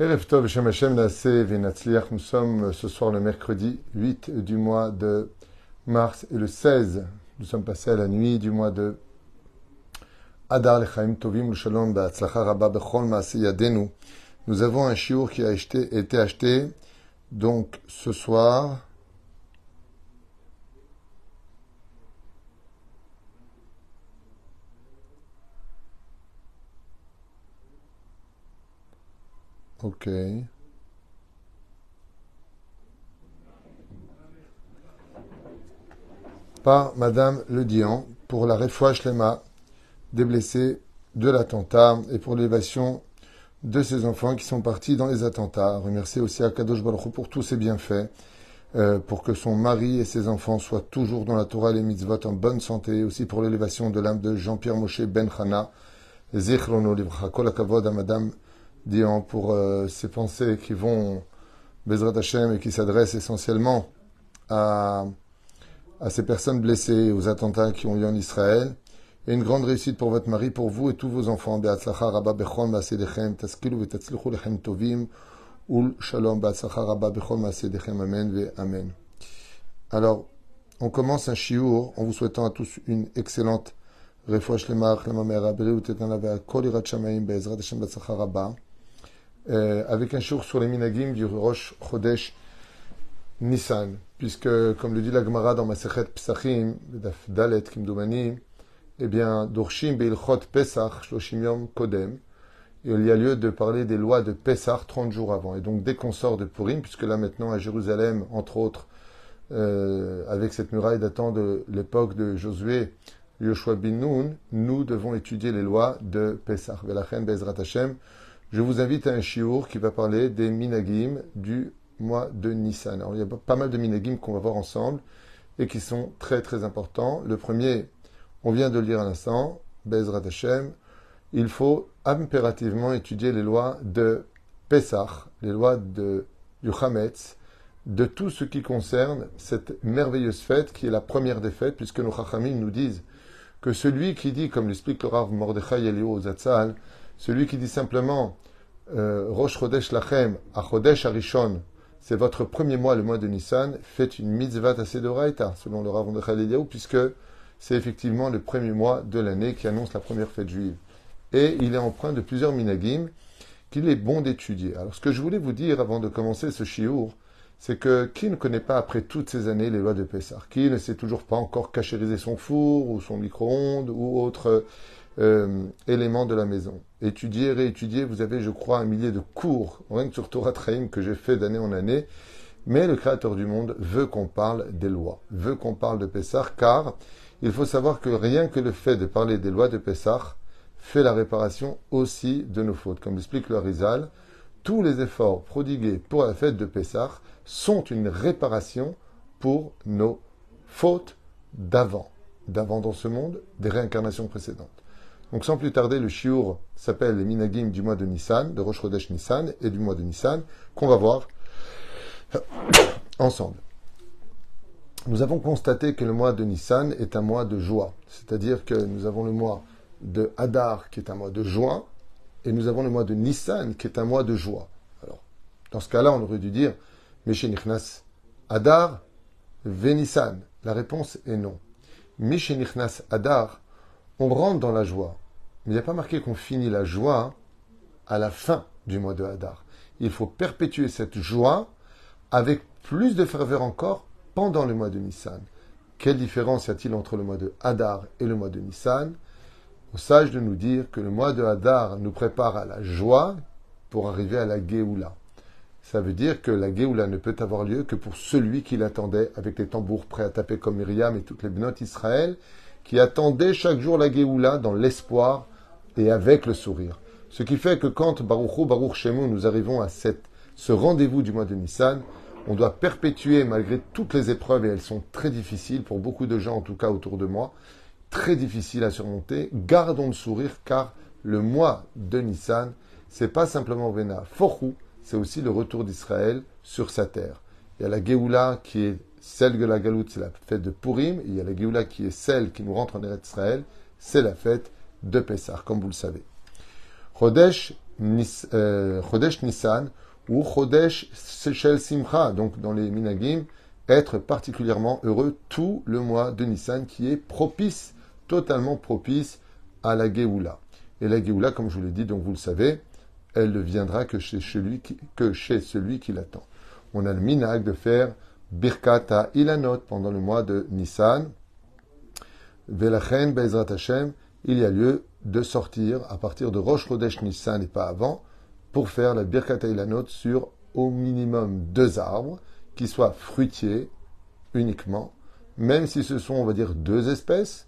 Nous sommes euh, ce soir le mercredi 8 du mois de mars et le 16, nous sommes passés à la nuit du mois de Adar Lechaim Tovim Shalom Rabba Bechol. Nous avons un chiour qui a été acheté donc ce soir. Ok. Par Madame Le Dian pour la refouach lema des blessés de l'attentat et pour l'élévation de ses enfants qui sont partis dans les attentats. Remercier aussi à Kadosh Baruch pour tous ses bienfaits, euh, pour que son mari et ses enfants soient toujours dans la Torah et les mitzvot en bonne santé, aussi pour l'élévation de l'âme de Jean-Pierre Moshe Ben Chana, à Dian pour euh, ces pensées qui vont Bezrat Hashem et qui s'adressent essentiellement à, ces personnes blessées, aux attentats qui ont lieu en Israël. Et une grande réussite pour votre mari, pour vous et tous vos enfants. Amen. Alors, on commence un shiur en vous souhaitant à tous une excellente rabba, euh, avec un shiur sur les minagim du Rosh Chodesh Nissan, puisque, comme le dit la Gemara dans Masechet Psachim, Daf Dalet Kimdoumani, eh bien, Dorshim Beilchot Pesach, Shloshim Yom Kodem, il y a lieu de parler des lois de Pesach 30 jours avant. Et donc, dès qu'on sort de Purim, puisque là maintenant à Jérusalem, entre autres, euh, avec cette muraille datant de l'époque de Josué, Yoshua bin Nun, nous devons étudier les lois de Pesach. Velachen Bezrat Hashem. Je vous invite à un shiur qui va parler des minagim du mois de Nissan. Alors, il y a pas mal de minagim qu'on va voir ensemble et qui sont très très importants. Le premier, on vient de le lire à l'instant, Bezrat Hashem, il faut impérativement étudier les lois de Pesach, les lois de, du de tout ce qui concerne cette merveilleuse fête qui est la première des fêtes, puisque nos Chachamim nous disent que celui qui dit, comme l'explique le Rav Mordechai Elio Zatzal, celui qui dit simplement euh, Rosh Chodesh Lachem, à Chodesh Arishon, c'est votre premier mois, le mois de Nissan, fait une mitzvah Tasedoraita, selon le Rav Elio, puisque c'est effectivement le premier mois de l'année qui annonce la première fête juive. Et il est empreint de plusieurs minagim qu'il est bon d'étudier. Alors, ce que je voulais vous dire avant de commencer ce shiur, c'est que qui ne connaît pas après toutes ces années les lois de Pessah? Qui ne sait toujours pas encore cachériser son four ou son micro-ondes ou autre euh, élément de la maison? Étudier, réétudier, vous avez, je crois, un millier de cours, rien que sur Torah Traim que j'ai fait d'année en année. Mais le Créateur du monde veut qu'on parle des lois, veut qu'on parle de Pessah, car il faut savoir que rien que le fait de parler des lois de Pessah fait la réparation aussi de nos fautes. Comme l'explique le Rizal, tous les efforts prodigués pour la fête de Pessah sont une réparation pour nos fautes d'avant, d'avant dans ce monde, des réincarnations précédentes. Donc sans plus tarder, le shiur s'appelle les minagim du mois de Nissan, de Rosh Chodesh Nissan et du mois de Nissan, qu'on va voir ensemble nous avons constaté que le mois de Nissan est un mois de joie. C'est-à-dire que nous avons le mois de Hadar qui est un mois de joie, et nous avons le mois de Nissan qui est un mois de joie. Alors, dans ce cas-là, on aurait dû dire Nichnas Hadar Nissan. La réponse est non. Nichnas Hadar, on rentre dans la joie. Mais il n'y a pas marqué qu'on finit la joie à la fin du mois de Hadar. Il faut perpétuer cette joie avec plus de ferveur encore pendant le mois de Nissan. Quelle différence y a-t-il entre le mois de Hadar et le mois de Nissan? Au sage de nous dire que le mois de Hadar nous prépare à la joie pour arriver à la Géoula. Ça veut dire que la Géoula ne peut avoir lieu que pour celui qui l'attendait avec les tambours prêts à taper comme Myriam et toutes les benotes Israël, qui attendaient chaque jour la Géoula dans l'espoir et avec le sourire. Ce qui fait que quand Baruch Baruch nous arrivons à ce rendez-vous du mois de Nissan, on doit perpétuer malgré toutes les épreuves, et elles sont très difficiles pour beaucoup de gens, en tout cas autour de moi, très difficiles à surmonter. Gardons le sourire car le mois de Nissan, c'est pas simplement Vena Forou, c'est aussi le retour d'Israël sur sa terre. Il y a la Géoula qui est celle de la Galoute, c'est la fête de Purim. Il y a la Géoula qui est celle qui nous rentre en Eretz Israël, c'est la fête de Pessah, comme vous le savez. Chodesh euh, Nissan ou Chodesh Sechel Simcha, donc dans les Minagim, être particulièrement heureux tout le mois de Nissan qui est propice, totalement propice à la Géoula. Et la Géoula, comme je vous l'ai dit, donc vous le savez, elle ne viendra que chez celui qui, que chez celui qui l'attend. On a le minag de faire Birkata Ilanot pendant le mois de Nissan. Velachen Bezrat Hashem, il y a lieu de sortir à partir de Rosh Chodesh Nissan et pas avant pour faire la Birkata Ilanot sur au minimum deux arbres qui soient fruitiers uniquement, même si ce sont, on va dire, deux espèces,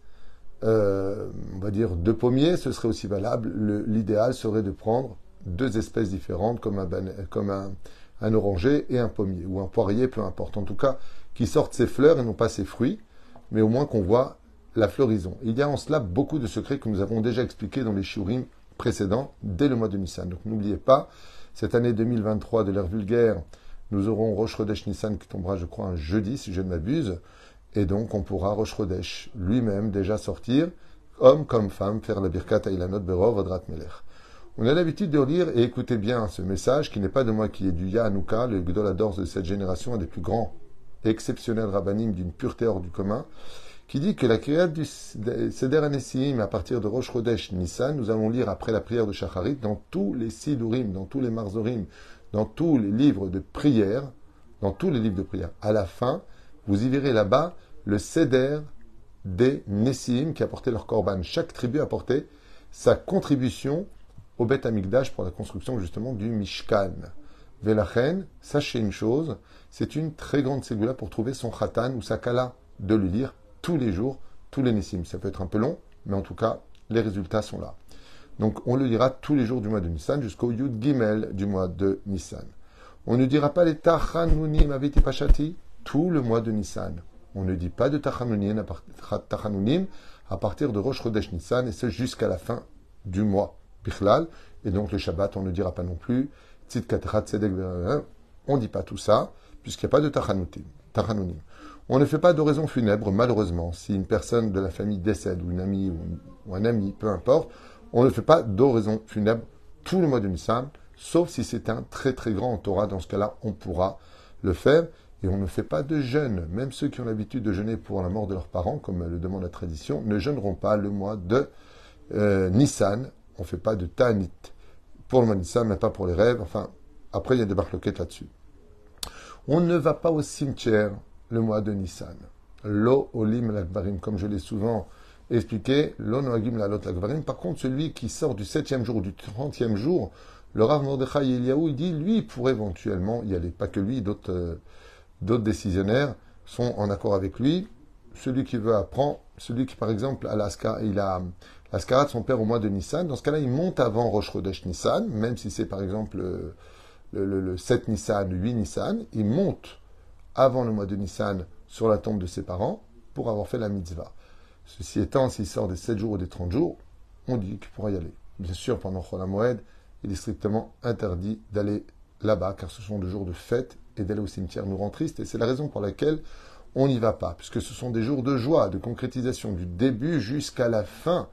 euh, on va dire deux pommiers, ce serait aussi valable. L'idéal serait de prendre deux espèces différentes, comme, un, comme un, un, oranger et un pommier, ou un poirier, peu importe. En tout cas, qui sortent ses fleurs et non pas ses fruits, mais au moins qu'on voit la floraison. Il y a en cela beaucoup de secrets que nous avons déjà expliqués dans les shiurim précédents, dès le mois de Nissan. Donc n'oubliez pas, cette année 2023 de l'ère vulgaire, nous aurons Rosh Chodesh Nissan qui tombera, je crois, un jeudi, si je ne m'abuse. Et donc, on pourra Rosh Chodesh lui-même déjà sortir, homme comme femme, faire la Birkat Ailanot Berov Odrat Melech. On a l'habitude de lire et écouter bien ce message qui n'est pas de moi, qui est du Yahanouka, le Gdoladors de cette génération, un des plus grands exceptionnels rabbinim d'une pureté hors du commun, qui dit que la création du Seder Anessim à partir de Rosh Chodesh Nissan, nous allons lire après la prière de Shacharit dans tous les Sidurim, dans tous les Marzorim, dans tous les livres de prière, dans tous les livres de prière, à la fin, vous y verrez là-bas le Seder des Nessim qui apportaient leur korban. Chaque tribu apportait sa contribution au Beth Amikdash pour la construction justement du Mishkan. Velachen, sachez une chose, c'est une très grande ségoula pour trouver son khatan ou sa kala, de le lire tous les jours, tous les Nessim. Ça peut être un peu long, mais en tout cas, les résultats sont là. Donc on le dira tous les jours du mois de Nissan jusqu'au Yud Gimel du mois de Nissan. On ne dira pas les Tachanunim Aviti Pashati tout le mois de Nissan. On ne dit pas de Tachanunim à partir de Rosh Chodesh Nissan et ce jusqu'à la fin du mois. Et donc le Shabbat, on ne dira pas non plus On ne dit pas tout ça puisqu'il n'y a pas de Tachanunim. On ne fait pas d'oraison funèbre, malheureusement. Si une personne de la famille décède, ou une amie, ou un ami, peu importe, on ne fait pas d'oraison funèbre tout le mois de Nissan, sauf si c'est un très très grand Torah. Dans ce cas-là, on pourra le faire. Et on ne fait pas de jeûne. Même ceux qui ont l'habitude de jeûner pour la mort de leurs parents, comme le demande la tradition, ne jeûneront pas le mois de euh, Nissan. On ne fait pas de Ta'anit pour le mois de Nissan, mais pas pour les rêves. Enfin, après, il y a des barloquettes là-dessus. On ne va pas au cimetière le mois de Nissan. Lo olim lakbarim, comme je l'ai souvent expliqué, l'onoagim la lot Par contre, celui qui sort du septième jour ou du trentième jour, le Rav Mordechai Eliaou, il dit, lui, il pourrait éventuellement y aller. Pas que lui, d'autres, euh, d'autres décisionnaires sont en accord avec lui. Celui qui veut apprendre, celui qui, par exemple, a il a l'ascara de son père au mois de Nissan, dans ce cas-là, il monte avant Rosh Chodesh Nissan, même si c'est, par exemple, le, le, le 7 Nissan, le 8 Nissan, il monte avant le mois de Nissan sur la tombe de ses parents pour avoir fait la mitzvah. Ceci étant, s'il sort des 7 jours ou des 30 jours, on dit qu'il pourra y aller. Bien sûr, pendant Chol Moed, il est strictement interdit d'aller là-bas, car ce sont des jours de fête, et d'aller au cimetière nous rend triste, et c'est la raison pour laquelle on n'y va pas, puisque ce sont des jours de joie, de concrétisation, du début jusqu'à la fin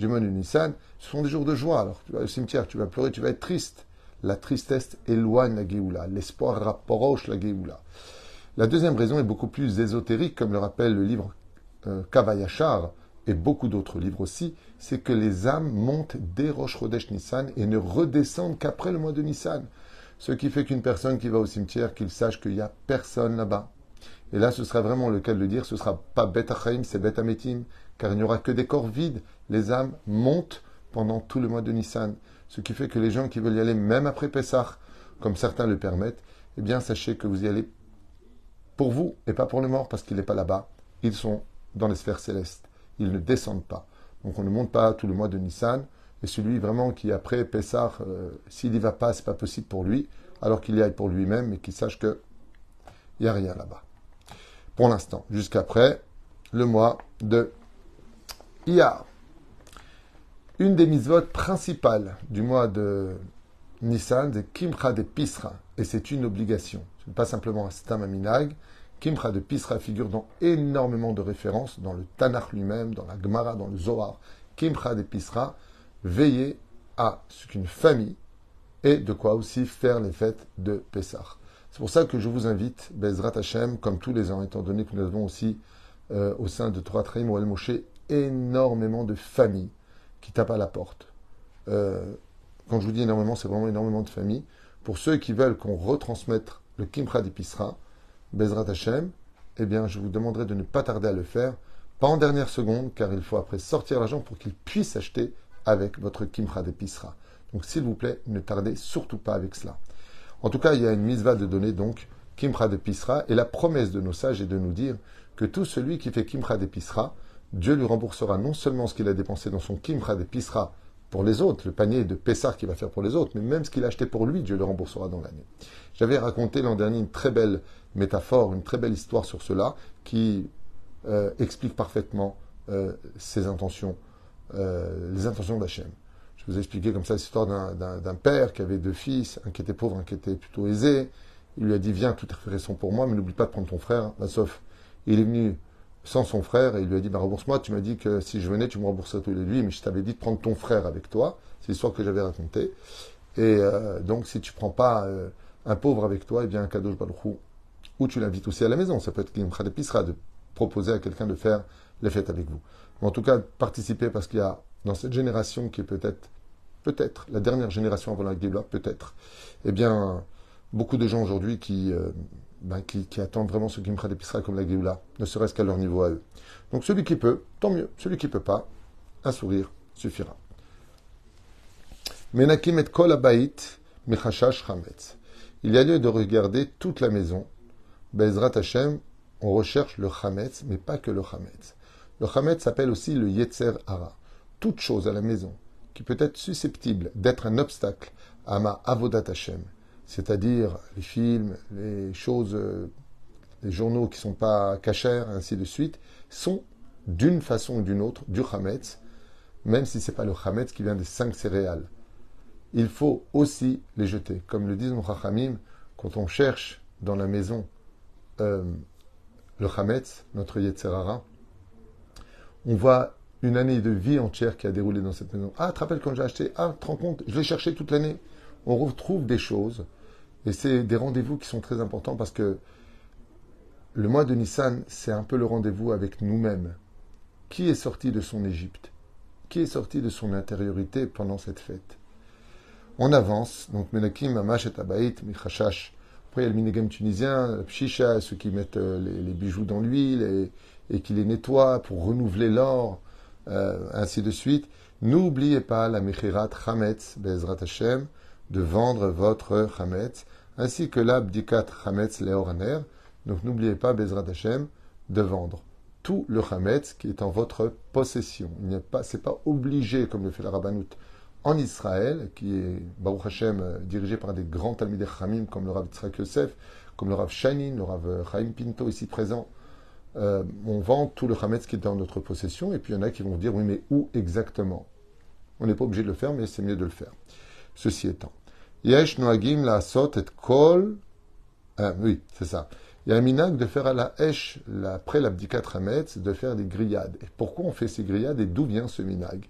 du mois de Nissan, ce sont des jours de joie. Alors tu vas au cimetière, tu vas pleurer, tu vas être triste. La tristesse éloigne la Géoula, l'espoir rapproche la Géoula. La deuxième raison est beaucoup plus ésotérique, comme le rappelle le livre euh, Kavayachar et beaucoup d'autres livres aussi, c'est que les âmes montent dès Rosh Chodesh Nissan et ne redescendent qu'après le mois de Nissan. Ce qui fait qu'une personne qui va au cimetière, qu'il sache qu'il n'y a personne là-bas. Et là, ce sera vraiment le cas de le dire, ce ne sera pas Bet Achaim, c'est Bet Ametim, car il n'y aura que des corps vides. Les âmes montent pendant tout le mois de Nissan. Ce qui fait que les gens qui veulent y aller, même après Pessah, comme certains le permettent, eh bien, sachez que vous y allez pour vous et pas pour les morts, parce qu'il n'est pas là-bas. Ils sont dans les sphères célestes. Ils ne descendent pas. Donc on ne monte pas tout le mois de Nissan. Et celui vraiment qui après Pessah, euh, s'il n'y va pas, c'est pas possible pour lui, alors qu'il y aille pour lui-même, mais qu'il sache que il n'y a rien là-bas. Pour l'instant, jusqu'après le mois de Iyar. Une des mises-votes principales du mois de Nissan, c'est Kimcha de Pisra, et c'est une obligation. Ce n'est pas simplement un stam Kimcha de Pisra figure dans énormément de références, dans le Tanakh lui-même, dans la Gemara, dans le Zohar. Kimcha de Pisra, veiller à ce qu'une famille et de quoi aussi faire les fêtes de Pessah. C'est pour ça que je vous invite, Bezrat Hashem, comme tous les ans, étant donné que nous avons aussi euh, au sein de Torah Traim ou El Moshe énormément de familles qui tapent à la porte. Euh, quand je vous dis énormément, c'est vraiment énormément de familles. Pour ceux qui veulent qu'on retransmette le Kimcha d'Episra, Bezrat Hashem, eh bien, je vous demanderai de ne pas tarder à le faire, pas en dernière seconde, car il faut après sortir l'argent pour qu'il puisse acheter avec votre Kimcha d'Episra. Donc, s'il vous plaît, ne tardez surtout pas avec cela. En tout cas, il y a une misva de donner donc Kimcha d'Episra, et la promesse de nos sages est de nous dire que tout celui qui fait Kimcha d'Episra, Dieu lui remboursera non seulement ce qu'il a dépensé dans son Kimcha d'Episra pour les autres, le panier de Pessar qu'il va faire pour les autres, mais même ce qu'il a acheté pour lui, Dieu le remboursera dans l'année. J'avais raconté l'an dernier une très belle métaphore, une très belle histoire sur cela, qui euh, explique parfaitement euh, ses intentions, euh, les intentions d'Hachem. Je vous ai expliqué comme ça l'histoire d'un père qui avait deux fils, un qui était pauvre, un qui était plutôt aisé. Il lui a dit, viens, tout est sont pour moi, mais n'oublie pas de prendre ton frère, sauf. Il est venu sans son frère et il lui a dit bah, rembourse-moi. Tu m'as dit que si je venais, tu me rembourserais tous les lui, mais je t'avais dit de prendre ton frère avec toi. C'est l'histoire que j'avais racontée. Et euh, donc, si tu prends pas euh, un pauvre avec toi, eh bien, un cadeau, je ou tu l'invites aussi à la maison. Ça peut être une d'épicerie de proposer à quelqu'un de faire les fêtes avec vous. Mais en tout cas, participer parce qu'il y a dans cette génération qui est peut-être, peut-être la dernière génération avant la Géoula, peut-être, eh bien, beaucoup de gens aujourd'hui qui euh, ben, attendent vraiment ce Gimcha d'épicerie comme la Géoula, ne serait-ce qu'à leur niveau à eux. Donc celui qui peut, tant mieux. Celui qui peut pas, un sourire suffira. Menakim et kol michashash chametz. Il y a lieu de regarder toute la maison. Bezrat Hashem, on recherche le chametz, mais pas que le chametz. Le chametz s'appelle aussi le yetzer hara. Toute chose à la maison qui peut être susceptible d'être un obstacle à ma avodat Hashem, c'est-à-dire les films, les choses, euh, les journaux qui ne sont pas cachers, ainsi de suite, sont d'une façon ou d'une autre du chametz, même si ce n'est pas le chametz qui vient des cinq céréales. Il faut aussi les jeter. Comme le disent nos chachamim, quand on cherche dans la maison euh, le chametz, notre yetzerara, on voit une année de vie entière qui a déroulé dans cette maison. Ah, te rappelles quand j'ai acheté Ah, tu te rends compte Je l'ai cherché toute l'année. On retrouve des choses et c'est des rendez-vous qui sont très importants parce que le mois de Nissan, c'est un peu le rendez-vous avec nous-mêmes. Qui est sorti de son Égypte? Qui est sorti de son intériorité pendant cette fête? On avance, donc Menakim, Amash et Abaït, Michashash. Après, il y a le minigame tunisien, le pshicha, ceux qui mettent euh, les, bijoux dans l'huile et, qui les nettoient pour renouveler l'or, euh, ainsi de suite. N'oubliez pas la Mechirat Chametz, Bezrat Hashem, de vendre votre Chametz ainsi que l'abdikat chametz leoraner. Donc n'oubliez pas, Bezrat Hashem, de vendre tout le chametz qui est en votre possession. Il n'est pas, c'est pas obligé, comme le fait la Rabbanout, en Israël, qui est, Baruch Hashem, euh, dirigé par des grands Talmidei Chamim, comme le Rav Tzrak Yosef, comme le Rav Shanin, le Rav euh, Chaim Pinto, ici présent. Euh, on vend tout le chametz qui est en notre possession, et puis il y en a qui vont dire, oui, mais où exactement? On n'est pas obligé de le faire, mais c'est mieux de le faire. Ceci étant. Yesh noagim la sot et kol. Ah, oui, c'est ça. Il y a un minag de faire à la hesh, après l'abdikat hametz, de faire des grillades. Et pourquoi on fait ces grillades et d'où vient ce minag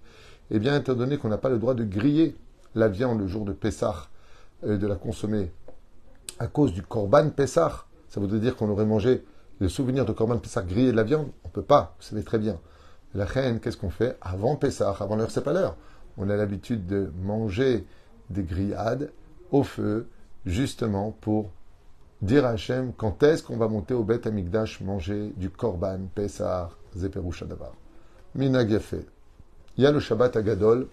Eh bien, étant donné qu'on n'a pas le droit de griller la viande le jour de Pessah, euh, de la consommer à cause du korban Pessah, ça voudrait dire qu'on aurait mangé le souvenir de korban Pessah grillé de la viande On ne peut pas, vous savez très bien. La reine, qu'est-ce qu'on fait avant Pessah, avant l'heure, c'est pas l'heure. On a l'habitude de manger des grillades au feu, justement pour dire à Hachem quand est-ce qu'on va monter au Beth Amikdash manger du Korban, Pesach, Zeperusha Davar. Minag Il y a le Shabbat Agadol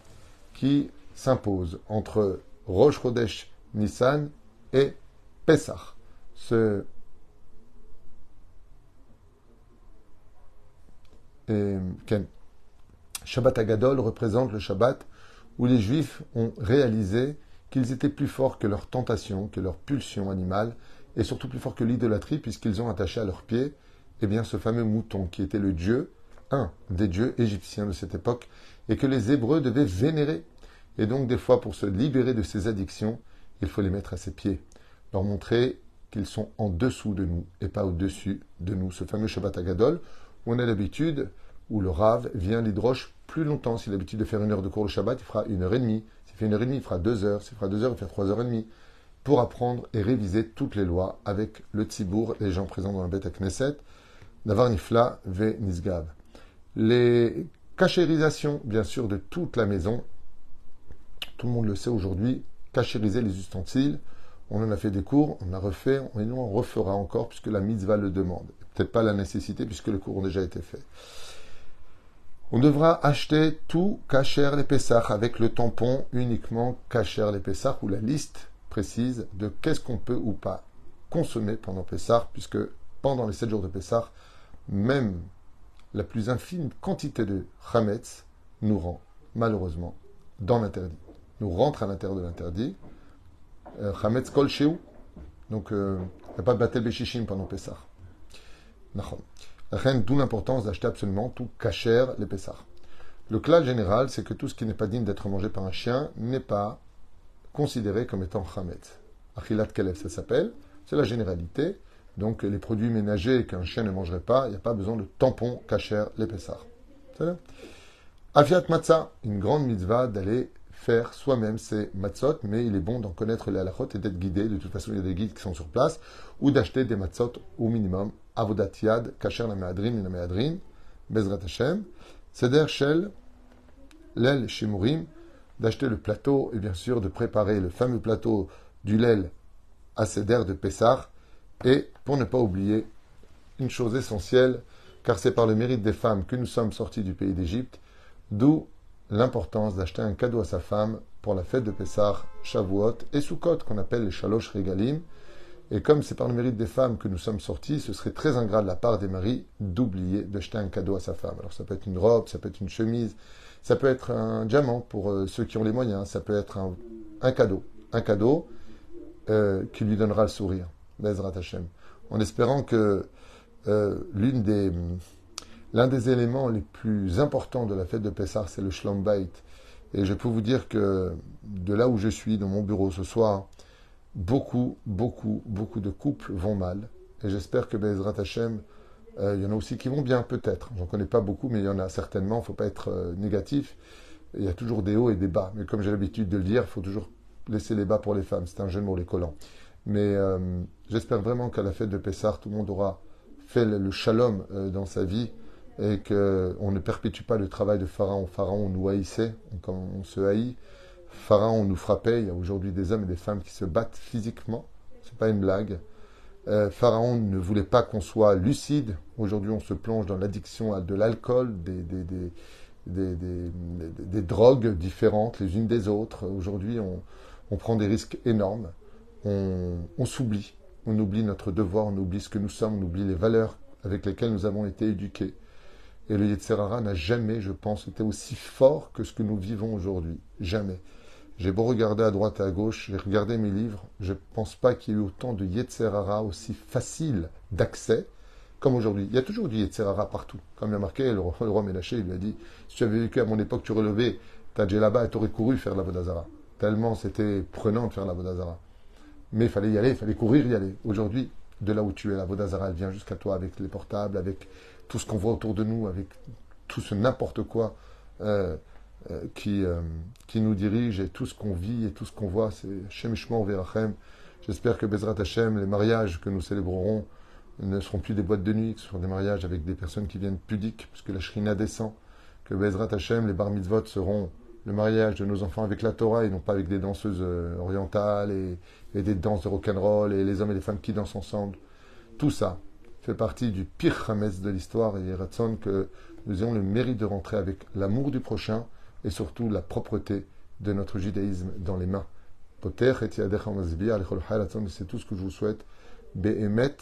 qui s'impose entre Rosh Chodesh Nissan et Pesach. Ce et, Shabbat Agadol représente le Shabbat où les Juifs ont réalisé qu'ils étaient plus forts que leur tentation, que leur pulsion animale, et surtout plus forts que l'idolâtrie, puisqu'ils ont attaché à leurs pieds eh bien, ce fameux mouton qui était le dieu, un des dieux égyptiens de cette époque, et que les Hébreux devaient vénérer. Et donc, des fois, pour se libérer de ces addictions, il faut les mettre à ses pieds, leur montrer qu'ils sont en dessous de nous et pas au-dessus de nous. Ce fameux Shabbat Agadol, on a l'habitude, où le Rav vient l'hydroche plus longtemps. S'il a l'habitude de faire une heure de cours le Shabbat, il fera une heure et demie fait une heure et demie, il fera deux heures. S'il fera deux heures, il fera trois heures et demie. Pour apprendre et réviser toutes les lois avec le tzibour, les gens présents dans la bête à Knesset. D'avoir nifla ve. Les cachérisations, bien sûr, de toute la maison. Tout le monde le sait aujourd'hui. Cachériser les ustensiles. On en a fait des cours, on a refait, et nous on refera encore puisque la mitzvah le demande. Peut-être pas la nécessité puisque le cours a déjà été fait. On devra acheter tout cacher les Pessah avec le tampon uniquement cacher les Pessah ou la liste précise de qu'est-ce qu'on peut ou pas consommer pendant Pessah puisque pendant les 7 jours de Pessah, même la plus infime quantité de Hametz nous rend malheureusement dans l'interdit. Nous rentre à l'intérieur de l'interdit. Euh, Hametz kol Donc, euh, il n'y a pas de Batel Beshishim pendant Pessah. D'où l'importance d'acheter absolument tout cachère les. Le clal général, c'est que tout ce qui n'est pas digne d'être mangé par un chien n'est pas considéré comme étant Hametz. Achilat Kelev, ça s'appelle. C'est la généralité. Donc, les produits ménagers qu'un chien ne mangerait pas, il n'y a pas besoin de tampon cachère les. Afiat Matzah, une grande mitzvah d'aller faire soi-même ses matzot, mais il est bon d'en connaître les halachot et d'être guidé. De toute façon, il y a des guides qui sont sur place, ou d'acheter des matzot au minimum. Avodat yad, kasher la meadrin, la meadrin, bezrat Hashem. Seder shel, l'el shimurim, d'acheter le plateau et bien sûr de préparer le fameux plateau du lel à Seder de Pessah. Et pour ne pas oublier une chose essentielle, car c'est par le mérite des femmes que nous sommes sortis du pays d'Égypte, d'où l'importance d'acheter un cadeau à sa femme pour la fête de Pessah, Shavuot et Sukkot, qu'on appelle les Shalosh Regalim. Et comme c'est par le mérite des femmes que nous sommes sortis, ce serait très ingrat de la part des maris d'oublier d'acheter un cadeau à sa femme. Alors ça peut être une robe, ça peut être une chemise, ça peut être un diamant pour euh, ceux qui ont les moyens, ça peut être un, cadeau. Un cadeau euh, qui lui donnera le sourire, Bezrat Hashem. En espérant que euh, des L'un des éléments les plus importants de la fête de Pessah, c'est le Schlombait. Et je peux vous dire que de là où je suis, dans mon bureau ce soir, beaucoup, beaucoup, beaucoup de couples vont mal. Et j'espère que Bezrat Hashem, euh, il y en a aussi qui vont bien, peut-être. J'en connais pas beaucoup, mais il y en a certainement. Il ne faut pas être euh, négatif. Il y a toujours des hauts et des bas. Mais comme j'ai l'habitude de le dire, il faut toujours laisser les bas pour les femmes. C'est un jeu de les collants. Mais euh, j'espère vraiment qu'à la fête de Pessah, tout le monde aura fait le shalom dans sa vie et qu'on ne perpétue pas le travail de Pharaon. Pharaon nous haïssait, on, on se haït. Pharaon nous frappait. Il y a aujourd'hui des hommes et des femmes qui se battent physiquement. C'est pas une blague. Euh, Pharaon ne voulait pas qu'on soit lucide. Aujourd'hui, on se plonge dans l'addiction à de l'alcool, des, drogues différentes les unes des autres. Aujourd'hui, on, prend des risques énormes. On, on s'oublie. On oublie notre devoir, on oublie ce que nous sommes, on oublie les valeurs avec lesquelles nous avons été éduqués. Et le Yetzerara n'a jamais, je pense, été aussi fort que ce que nous vivons aujourd'hui. Jamais. J'ai beau regarder à droite et à gauche, j'ai regardé mes livres, je ne pense pas qu'il y ait eu autant de Yetzerara aussi facile d'accès comme aujourd'hui. Il y a toujours du Yetzerara partout. Comme il a marqué, le, roi Mélaché, il lui a dit Si tu avais vécu à mon époque, tu relevais ta là-bas et tu aurais couru faire la Vodazara. Tellement c'était prenant de faire la Vodazara. Mais il fallait y aller, il fallait courir y aller. Aujourd'hui, de là où tu es, la Vodazara, elle vient jusqu'à toi avec les portables, avec tout ce qu'on voit autour de nous, avec tout ce n'importe quoi euh, qui, euh, qui nous dirige et tout ce qu'on vit et tout ce qu'on voit, c'est Hashem Verachem. J'espère que Bezrat Hashem, les mariages que nous célébrerons ne seront plus des boîtes de nuit, que ce seront des mariages avec des personnes qui viennent pudiques, puisque la Shrina descend. Que Bezrat Hashem, les bar mitzvot seront le mariage de nos enfants avec la Torah et non pas avec des danseuses orientales et, des danses de rock'n'roll et les hommes et les femmes qui dansent ensemble. Tout ça, fait partie du pire Hametz de l'histoire et Ratson que nous ayons le mérite de rentrer avec l'amour du prochain et surtout la propreté de notre judaïsme dans les mains. C'est tout ce que je vous souhaite. Behemet,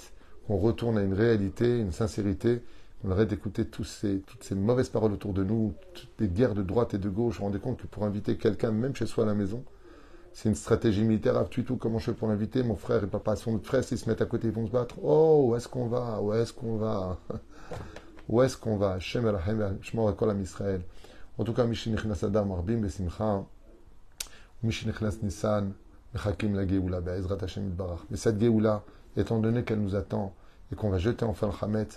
qu'on retourne à une réalité, une sincérité, qu'on arrête d'écouter toutes ces mauvaises paroles autour de nous, toutes les guerres de droite et de gauche. Rendez compte que pour inviter quelqu'un, même chez soi à la maison, c'est une stratégie militaire. Ah, tu tout, comment je fais pour l'inviter? Mon frère et papa son frère, s'ils se mettent à côté, ils vont se battre. Oh, où est-ce qu'on va? Où est-ce qu'on va? Où est-ce qu'on va? Shem Israël. En tout cas, Mishinichnas Adam, Arbim, Besimcha, Mishinichnas Nissan, Mechakim la Geoula, Be'ezrat Hashem Barach. Mais cette Geoula, étant donné qu'elle nous attend et qu'on va jeter enfin le Hamet,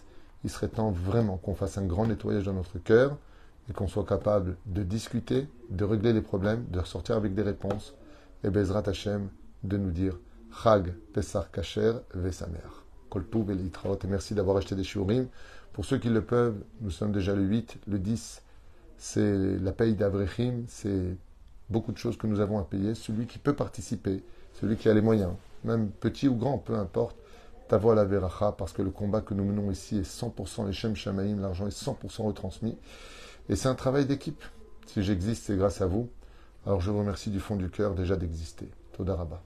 il serait temps vraiment qu'on fasse un grand nettoyage dans notre cœur et qu'on soit capable de discuter, de régler les problèmes, de ressortir avec des réponses et Bezrat Hashem de nous dire Chag Pesach Kacher Vesamer. Et merci d'avoir acheté des shiurim. Pour ceux qui le peuvent, nous sommes déjà le 8, le 10, c'est la paye d'Avrechim, c'est beaucoup de choses que nous avons à payer. Celui qui peut participer, celui qui a les moyens, même petit ou grand, peu importe, ta voix la veracha, parce que le combat que nous menons ici est 100% les Shem Shamaim, l'argent est 100% retransmis. Et c'est un travail d'équipe. Si j'existe, c'est grâce à vous. Alors je vous remercie du fond du cœur déjà d'exister. Todaraba.